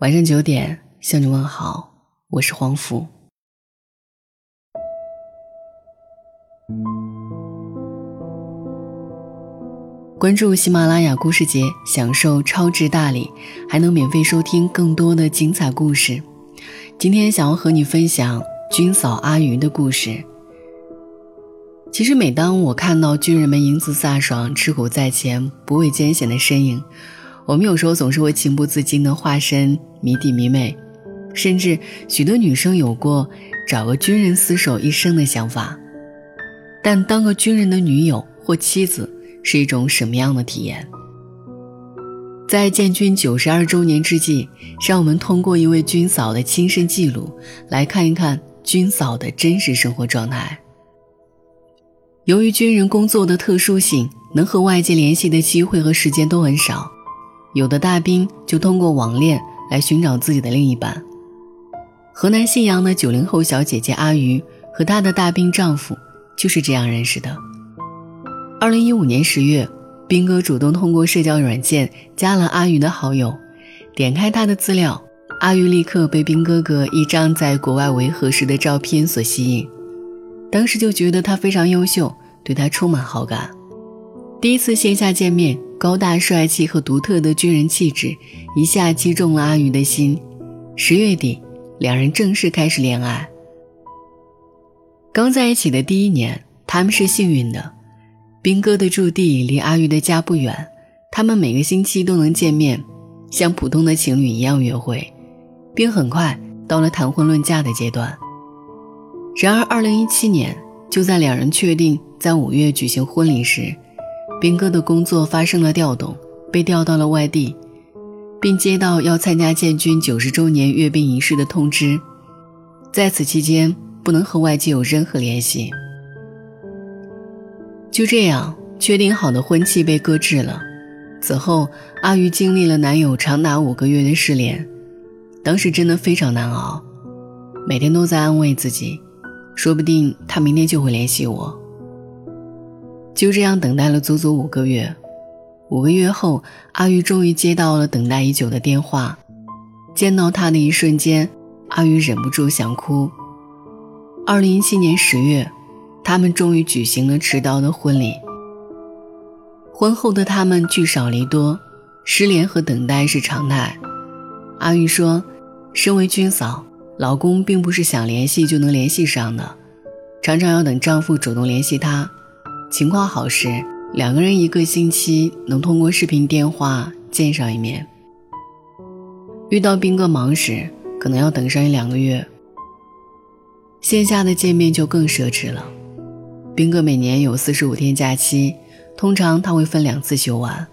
晚上九点向你问好，我是黄福。关注喜马拉雅故事节，享受超值大礼，还能免费收听更多的精彩故事。今天想要和你分享军嫂阿云的故事。其实，每当我看到军人们英姿飒爽、吃苦在前、不畏艰险的身影，我们有时候总是会情不自禁地化身迷弟迷妹，甚至许多女生有过找个军人厮守一生的想法。但当个军人的女友或妻子是一种什么样的体验？在建军九十二周年之际，让我们通过一位军嫂的亲身记录，来看一看军嫂的真实生活状态。由于军人工作的特殊性，能和外界联系的机会和时间都很少。有的大兵就通过网恋来寻找自己的另一半。河南信阳的九零后小姐姐阿鱼和她的大兵丈夫就是这样认识的。二零一五年十月，兵哥主动通过社交软件加了阿鱼的好友，点开她的资料，阿鱼立刻被兵哥哥一张在国外维和时的照片所吸引，当时就觉得他非常优秀，对他充满好感。第一次线下见面。高大帅气和独特的军人气质，一下击中了阿鱼的心。十月底，两人正式开始恋爱。刚在一起的第一年，他们是幸运的，兵哥的驻地离阿鱼的家不远，他们每个星期都能见面，像普通的情侣一样约会，并很快到了谈婚论嫁的阶段。然而，二零一七年，就在两人确定在五月举行婚礼时，兵哥的工作发生了调动，被调到了外地，并接到要参加建军九十周年阅兵仪式的通知，在此期间不能和外界有任何联系。就这样，确定好的婚期被搁置了。此后，阿鱼经历了男友长达五个月的失联，当时真的非常难熬，每天都在安慰自己，说不定他明天就会联系我。就这样等待了足足五个月，五个月后，阿玉终于接到了等待已久的电话。见到他的一瞬间，阿玉忍不住想哭。二零一七年十月，他们终于举行了迟到的婚礼。婚后的他们聚少离多，失联和等待是常态。阿玉说：“身为军嫂，老公并不是想联系就能联系上的，常常要等丈夫主动联系她。”情况好时，两个人一个星期能通过视频电话见上一面；遇到兵哥忙时，可能要等上一两个月。线下的见面就更奢侈了。兵哥每年有四十五天假期，通常他会分两次休完，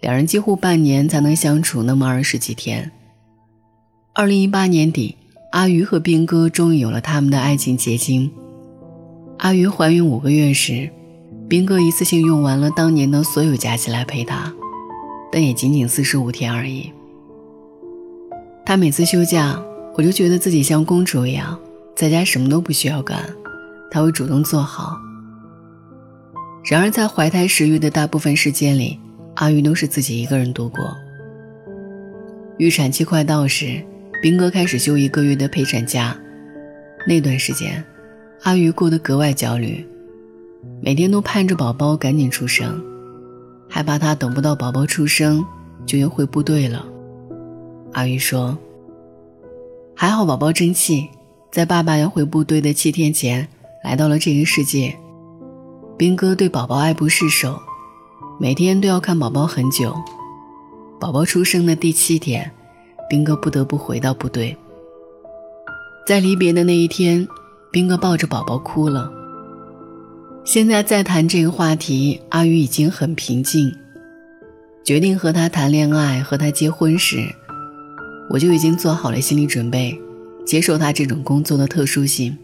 两人几乎半年才能相处那么二十几天。二零一八年底，阿鱼和兵哥终于有了他们的爱情结晶。阿鱼怀孕五个月时。兵哥一次性用完了当年的所有假期来陪她，但也仅仅四十五天而已。他每次休假，我就觉得自己像公主一样，在家什么都不需要干，他会主动做好。然而在怀胎十月的大部分时间里，阿玉都是自己一个人度过。预产期快到时，兵哥开始休一个月的陪产假，那段时间，阿玉过得格外焦虑。每天都盼着宝宝赶紧出生，害怕他等不到宝宝出生就要回部队了。阿玉说：“还好宝宝争气，在爸爸要回部队的七天前来到了这个世界。兵哥对宝宝爱不释手，每天都要看宝宝很久。宝宝出生的第七天，兵哥不得不回到部队。在离别的那一天，兵哥抱着宝宝哭了。”现在再谈这个话题，阿宇已经很平静。决定和他谈恋爱、和他结婚时，我就已经做好了心理准备，接受他这种工作的特殊性。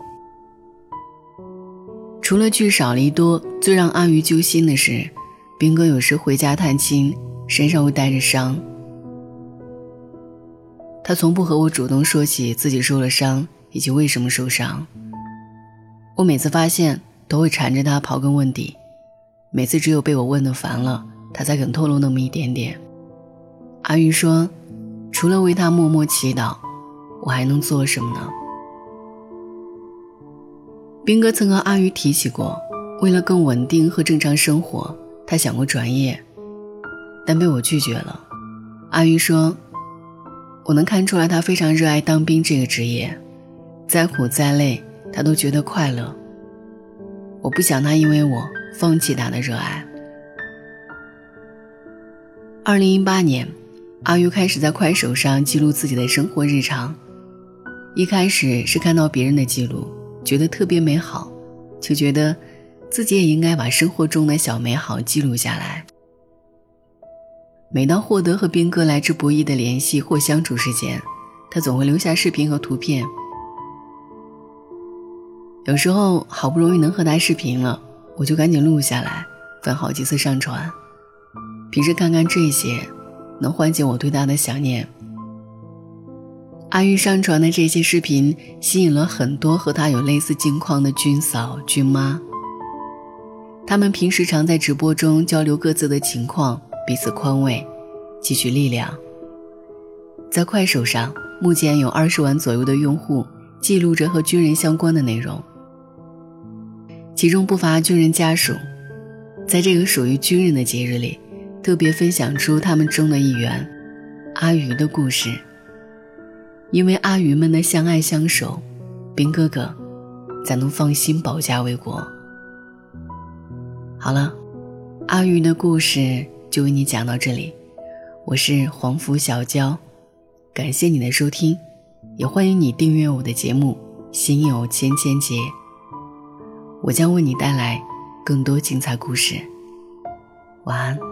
除了聚少离多，最让阿鱼揪心的是，兵哥有时回家探亲，身上会带着伤。他从不和我主动说起自己受了伤以及为什么受伤。我每次发现。都会缠着他刨根问底，每次只有被我问的烦了，他才肯透露那么一点点。阿玉说，除了为他默默祈祷，我还能做什么呢？斌哥曾和阿玉提起过，为了更稳定和正常生活，他想过转业，但被我拒绝了。阿玉说：“我能看出来，他非常热爱当兵这个职业，再苦再累，他都觉得快乐。我不想他因为我放弃他的热爱。”二零一八年，阿玉开始在快手上记录自己的生活日常。一开始是看到别人的记录，觉得特别美好，就觉得自己也应该把生活中的小美好记录下来。每当获得和斌哥来之不易的联系或相处时间，他总会留下视频和图片。有时候好不容易能和他视频了，我就赶紧录下来，分好几次上传。平时看看这些，能缓解我对他的想念。阿玉上传的这些视频吸引了很多和他有类似境况的军嫂、军妈。他们平时常在直播中交流各自的情况，彼此宽慰，汲取力量。在快手上，目前有二十万左右的用户记录着和军人相关的内容，其中不乏军人家属。在这个属于军人的节日里。特别分享出他们中的一员，阿鱼的故事。因为阿鱼们的相爱相守，兵哥哥才能放心保家卫国。好了，阿鱼的故事就为你讲到这里。我是黄福小娇，感谢你的收听，也欢迎你订阅我的节目《心有千千结》，我将为你带来更多精彩故事。晚安。